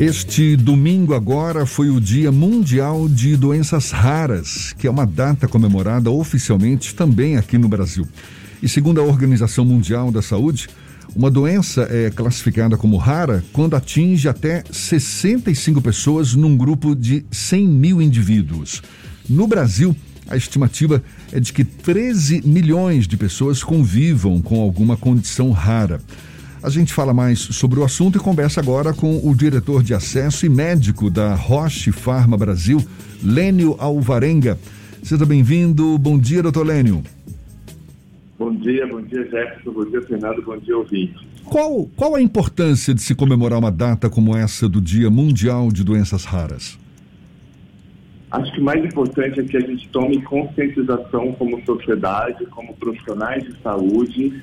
Este domingo agora foi o Dia Mundial de Doenças Raras, que é uma data comemorada oficialmente também aqui no Brasil. E segundo a Organização Mundial da Saúde, uma doença é classificada como rara quando atinge até 65 pessoas num grupo de 100 mil indivíduos. No Brasil, a estimativa é de que 13 milhões de pessoas convivam com alguma condição rara. A gente fala mais sobre o assunto e conversa agora com o diretor de acesso e médico da Roche Pharma Brasil, Lênio Alvarenga. Seja bem-vindo. Bom dia, doutor Lênio. Bom dia, bom dia, Jefferson, bom dia, Fernando, bom dia, ouvinte. Qual, qual a importância de se comemorar uma data como essa do Dia Mundial de Doenças Raras? Acho que o mais importante é que a gente tome conscientização como sociedade, como profissionais de saúde,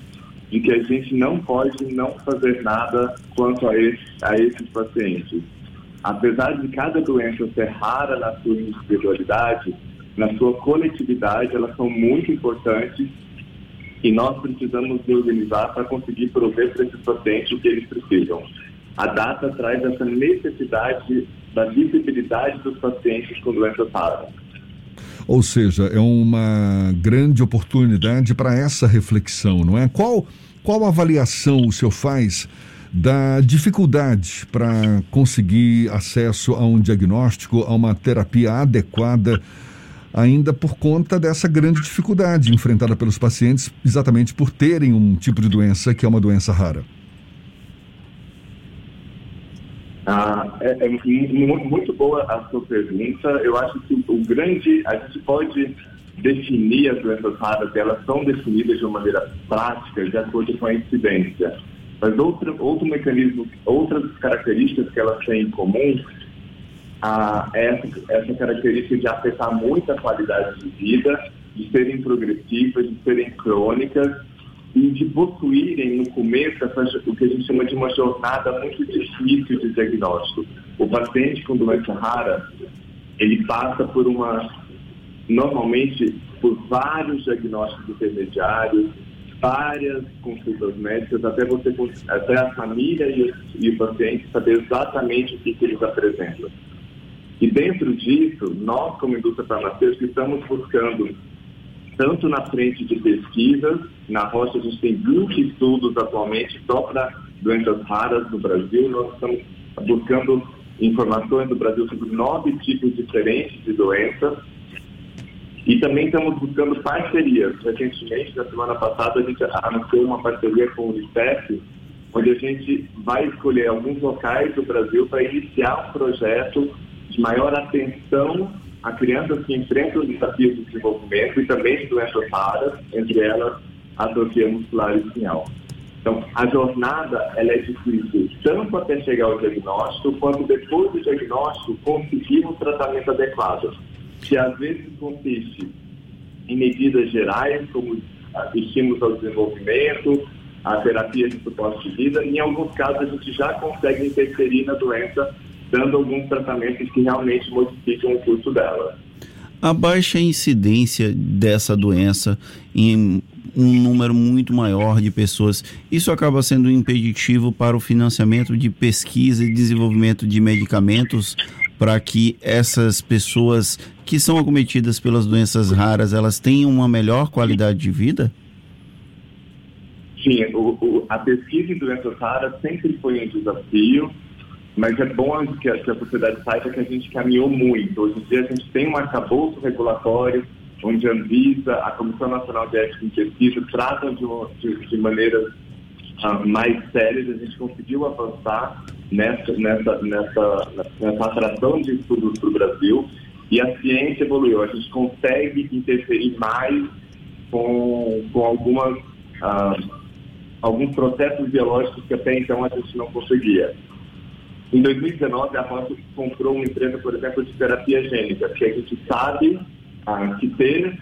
de que a gente não pode não fazer nada quanto a, esse, a esses pacientes. Apesar de cada doença ser rara na sua individualidade, na sua coletividade, elas são muito importantes e nós precisamos nos organizar para conseguir prover para esses pacientes o que eles precisam. A data traz essa necessidade da visibilidade dos pacientes com doenças raras. Ou seja, é uma grande oportunidade para essa reflexão, não é? Qual, qual avaliação o senhor faz da dificuldade para conseguir acesso a um diagnóstico, a uma terapia adequada, ainda por conta dessa grande dificuldade enfrentada pelos pacientes, exatamente por terem um tipo de doença que é uma doença rara? Ah, é, é, muito boa a sua pergunta. Eu acho que o grande, a gente pode definir as doenças raras, elas são definidas de uma maneira prática, de acordo com a incidência. Mas outro, outro mecanismo, outras características que elas têm em comum, ah, é essa, essa característica de afetar muito a qualidade de vida, de serem progressivas, de serem crônicas e de possuírem no começo essa, o que a gente chama de uma jornada muito difícil de diagnóstico. O paciente com doença rara, ele passa por uma, normalmente, por vários diagnósticos intermediários, várias consultas médicas, até você até a família e e o paciente saber exatamente o que, que eles apresentam. E dentro disso, nós como indústria farmacêutica estamos buscando tanto na frente de pesquisas, na Rocha a gente tem 20 estudos atualmente só para doenças raras no Brasil, nós estamos buscando informações do Brasil sobre nove tipos diferentes de doenças e também estamos buscando parcerias. Recentemente, na semana passada, a gente anunciou uma parceria com o Unicef, onde a gente vai escolher alguns locais do Brasil para iniciar um projeto de maior atenção a crianças que enfrentam desafios de desenvolvimento e também de doenças raras, entre elas a atrofia muscular espinhal. Então, a jornada ela é difícil, tanto até chegar ao diagnóstico, quanto depois do diagnóstico conseguir um tratamento adequado, que às vezes consiste em medidas gerais, como estímulos ao desenvolvimento, a terapia de suporte de vida, e em alguns casos a gente já consegue interferir na doença dando alguns tratamentos que realmente modificam o curso dela. A baixa incidência dessa doença em um número muito maior de pessoas, isso acaba sendo impeditivo para o financiamento de pesquisa e desenvolvimento de medicamentos para que essas pessoas que são acometidas pelas doenças raras, elas tenham uma melhor qualidade de vida? Sim, o, o, a pesquisa em doenças raras sempre foi um desafio mas é bom que a, que a sociedade saiba que a gente caminhou muito. Hoje em dia a gente tem um arcabouço regulatório, onde a Anvisa, a Comissão Nacional de Ética em Pesquisa tratam de, de, de maneiras uh, mais sérias. A gente conseguiu avançar nessa, nessa, nessa, nessa atração de estudos para o Brasil e a ciência evoluiu. A gente consegue interferir mais com, com algumas, uh, alguns processos biológicos que até então a gente não conseguia. Em 2019, a Roche comprou uma empresa, por exemplo, de terapia gênica, que a gente sabe ah, que ter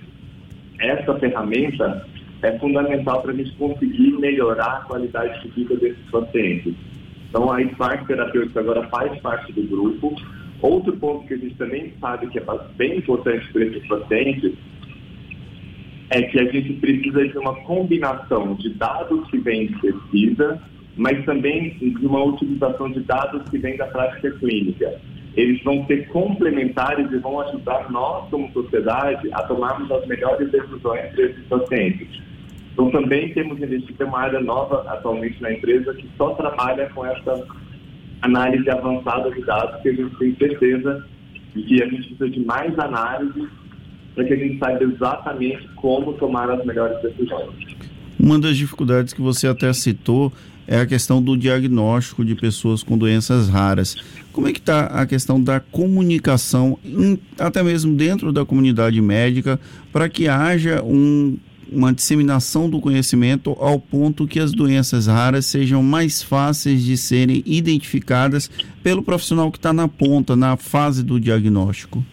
essa ferramenta é fundamental para a gente conseguir melhorar a qualidade de vida desses pacientes. Então, a Spark Terapêutica agora faz parte do grupo. Outro ponto que a gente também sabe que é bem importante para esses pacientes é que a gente precisa de uma combinação de dados que vêm de pesquisa mas também de uma utilização de dados que vem da prática clínica. Eles vão ser complementares e vão ajudar nós, como sociedade, a tomarmos as melhores decisões para esses pacientes. Então, também temos investido uma área nova atualmente na empresa que só trabalha com essa análise avançada de dados, que a gente tem certeza de que a gente precisa de mais análise para que a gente saiba exatamente como tomar as melhores decisões. Uma das dificuldades que você até citou é a questão do diagnóstico de pessoas com doenças raras. Como é que está a questão da comunicação, até mesmo dentro da comunidade médica, para que haja um, uma disseminação do conhecimento ao ponto que as doenças raras sejam mais fáceis de serem identificadas pelo profissional que está na ponta, na fase do diagnóstico?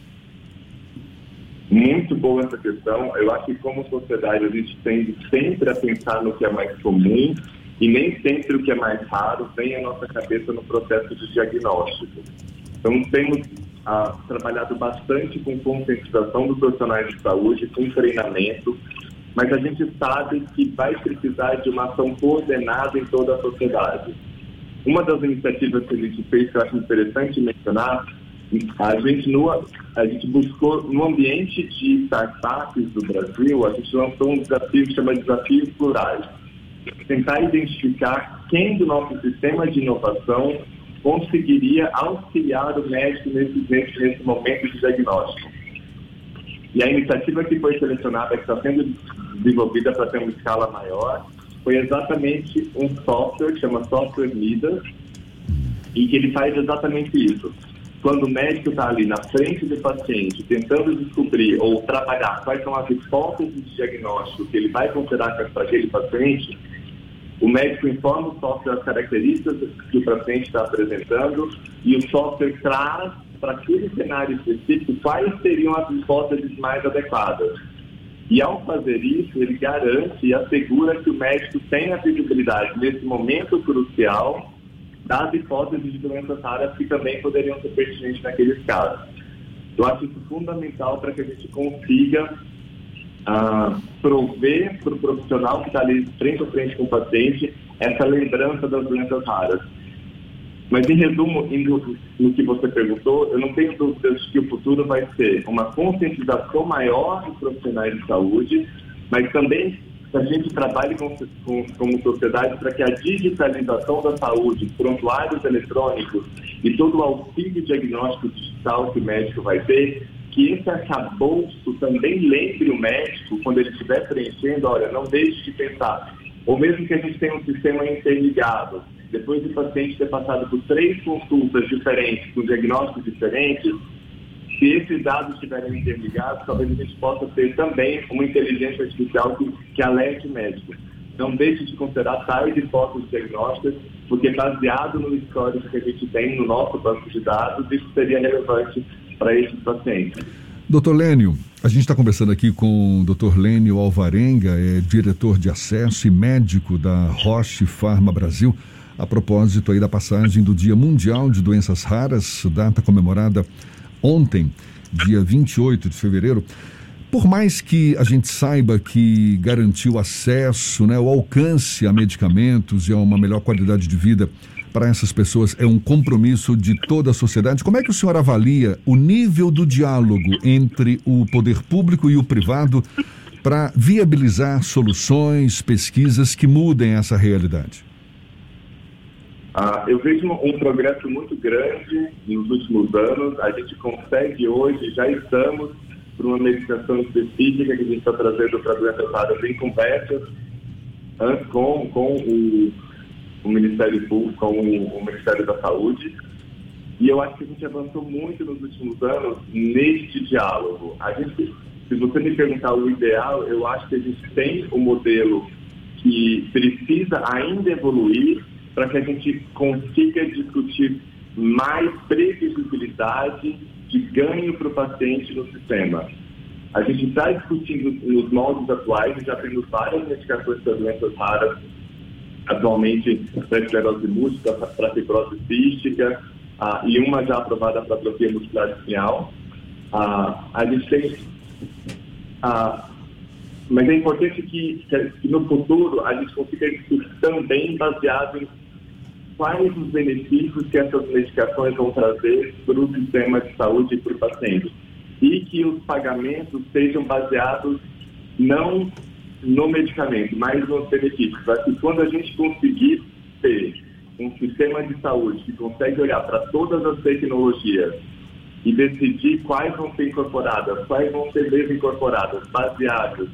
Muito boa essa questão. Eu acho que como sociedade a gente tende sempre a pensar no que é mais comum e nem sempre o que é mais raro vem à nossa cabeça no processo de diagnóstico. Então temos ah, trabalhado bastante com conscientização dos profissionais de saúde, com treinamento, mas a gente sabe que vai precisar de uma ação coordenada em toda a sociedade. Uma das iniciativas que a gente fez, que eu acho interessante mencionar, a gente, no, a gente buscou, no ambiente de startups do Brasil, a gente lançou um desafio que chama Desafios Plurais. Tentar identificar quem do nosso sistema de inovação conseguiria auxiliar o médico nesse, nesse momento de diagnóstico. E a iniciativa que foi selecionada, que está sendo desenvolvida para ter uma escala maior, foi exatamente um software que chama Software Midas, e que ele faz exatamente isso quando o médico está ali na frente do paciente, tentando descobrir ou trabalhar quais são as hipóteses de diagnóstico que ele vai considerar para aquele paciente, o médico informa o software as características que o paciente está apresentando e o software traz para aquele cenário específico quais seriam as hipóteses mais adequadas. E ao fazer isso, ele garante e assegura que o médico tem a visibilidade nesse momento crucial das hipóteses de doenças raras que também poderiam ser pertinentes naqueles casos. Eu acho isso fundamental para que a gente consiga ah, prover para o profissional que está ali frente a frente com o paciente essa lembrança das doenças raras. Mas, em resumo, indo no que você perguntou, eu não tenho dúvidas que o futuro vai ser uma conscientização maior dos profissionais de saúde, mas também que a gente trabalhe com, com, como sociedade para que a digitalização da saúde, prontuários eletrônicos e todo o auxílio diagnóstico digital que o médico vai ter, que esse arcabouço também lembre o médico, quando ele estiver preenchendo, olha, não deixe de pensar. Ou mesmo que a gente tenha um sistema interligado, depois do paciente ter passado por três consultas diferentes, com diagnósticos diferentes, se esses dados estiverem interligados, talvez a gente possa ter também uma inteligência artificial que, que alerte o médico. Não deixe de considerar tais hipóteses diagnósticas, porque baseado no histórico que a gente tem no nosso banco de dados, isso seria relevante para esses pacientes. Doutor Lênio, a gente está conversando aqui com o Dr. Lênio Alvarenga, é diretor de acesso e médico da Roche Pharma Brasil, a propósito aí da passagem do Dia Mundial de Doenças Raras, data comemorada ontem, dia 28 de fevereiro, por mais que a gente saiba que garantir o acesso, né, o alcance a medicamentos e a uma melhor qualidade de vida para essas pessoas é um compromisso de toda a sociedade, como é que o senhor avalia o nível do diálogo entre o poder público e o privado para viabilizar soluções, pesquisas que mudem essa realidade? Ah, eu vejo um progresso muito grande nos últimos anos. A gente consegue hoje, já estamos por uma medicação específica que a gente está trazendo para doenças raras em conversas com, com o, o, Ministério Público, com o, o, Ministério da Saúde. E eu acho que a gente avançou muito nos últimos anos neste diálogo. A gente, se você me perguntar o ideal, eu acho que a gente tem um modelo que precisa ainda evoluir para que a gente consiga discutir mais previsibilidade de ganho para o paciente no sistema. A gente está discutindo nos moldes atuais, já temos várias medicações para doenças raras, atualmente para esclerose múltipla, para fibrose cística, ah, e uma já aprovada para atrofia muscular espinhal. Ah, a gente tem ah, mas é importante que, que, no futuro a gente consiga discutir também baseado em quais os benefícios que essas medicações vão trazer para o sistema de saúde e para o paciente. E que os pagamentos sejam baseados não no medicamento, mas nos benefícios. Que quando a gente conseguir ter um sistema de saúde que consegue olhar para todas as tecnologias e decidir quais vão ser incorporadas, quais vão ser desincorporadas, baseadas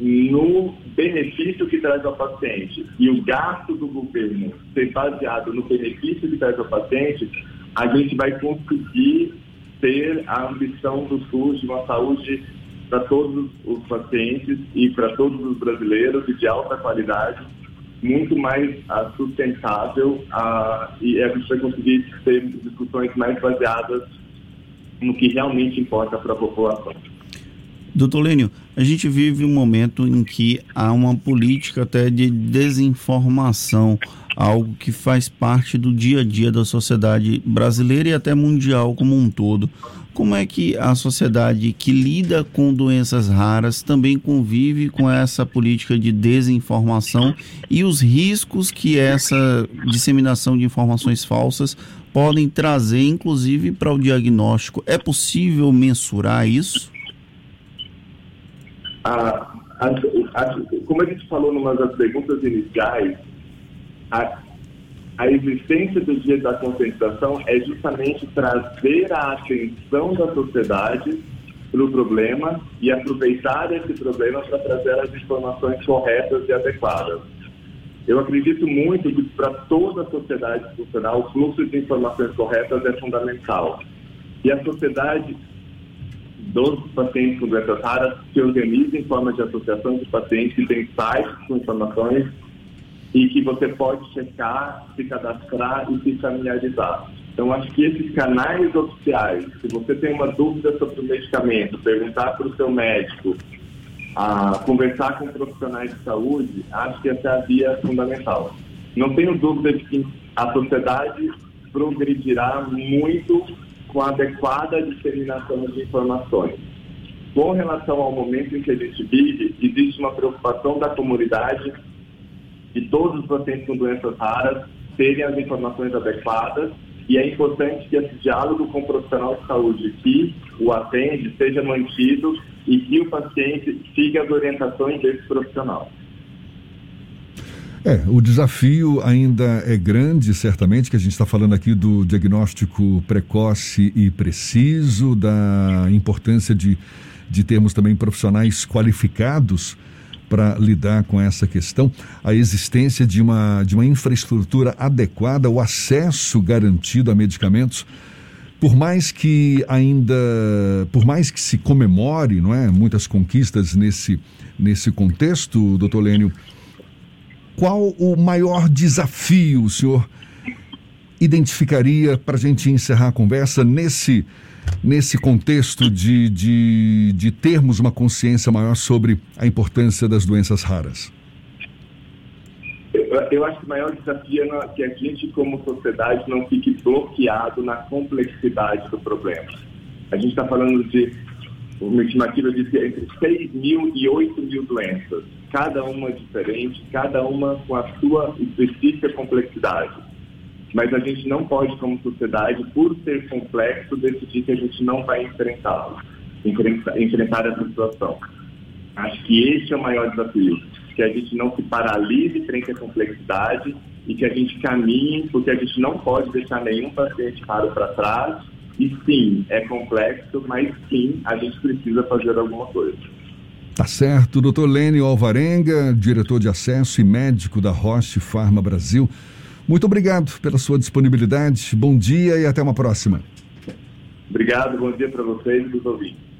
no benefício que traz ao paciente e o gasto do governo ser baseado no benefício que traz ao paciente, a gente vai conseguir ter a ambição do SUS de uma saúde para todos os pacientes e para todos os brasileiros e de alta qualidade, muito mais uh, sustentável uh, e a gente vai conseguir ter discussões mais baseadas no que realmente importa para a população. Doutor Lênio, a gente vive um momento em que há uma política até de desinformação, algo que faz parte do dia a dia da sociedade brasileira e até mundial como um todo. Como é que a sociedade que lida com doenças raras também convive com essa política de desinformação e os riscos que essa disseminação de informações falsas podem trazer, inclusive, para o diagnóstico? É possível mensurar isso? A, a, a, como a gente falou numa das perguntas iniciais, a, a existência do dia da conscientização é justamente trazer a atenção da sociedade para o problema e aproveitar esse problema para trazer as informações corretas e adequadas. Eu acredito muito que para toda a sociedade funcional o fluxo de informações corretas é fundamental. E a sociedade dos pacientes com doenças raras se organiza em forma de associação de pacientes que tem sites com informações e que você pode checar, se cadastrar e se familiarizar. Então, acho que esses canais oficiais, se você tem uma dúvida sobre o medicamento, perguntar para o seu médico, a conversar com profissionais de saúde, acho que essa é a via fundamental. Não tenho dúvida de que a sociedade progredirá muito com a adequada disseminação de informações. Com relação ao momento em que a gente vive, existe uma preocupação da comunidade de todos os pacientes com doenças raras terem as informações adequadas e é importante que esse diálogo com o profissional de saúde que o atende seja mantido e que o paciente siga as orientações desse profissional. É, o desafio ainda é grande, certamente, que a gente está falando aqui do diagnóstico precoce e preciso, da importância de, de termos também profissionais qualificados para lidar com essa questão, a existência de uma, de uma infraestrutura adequada, o acesso garantido a medicamentos. Por mais que ainda, por mais que se comemore, não é, muitas conquistas nesse, nesse contexto, doutor Lênio, qual o maior desafio o senhor identificaria para a gente encerrar a conversa nesse, nesse contexto de, de, de termos uma consciência maior sobre a importância das doenças raras? Eu, acho que o maior desafio é que a gente, como sociedade, não fique bloqueado na complexidade do problema. A gente está falando de uma estimativa de entre 6 mil e 8 mil doenças cada uma diferente, cada uma com a sua específica complexidade. Mas a gente não pode, como sociedade, por ser complexo, decidir que a gente não vai enfrentá-lo, enfrentar, enfrentar essa situação. Acho que esse é o maior desafio, que a gente não se paralise frente à complexidade e que a gente caminhe, porque a gente não pode deixar nenhum paciente raro para trás. E sim, é complexo, mas sim, a gente precisa fazer alguma coisa. Tá certo. Doutor Lênio Alvarenga, diretor de acesso e médico da Roche Pharma Brasil. Muito obrigado pela sua disponibilidade. Bom dia e até uma próxima. Obrigado, bom dia para vocês e para os ouvintes.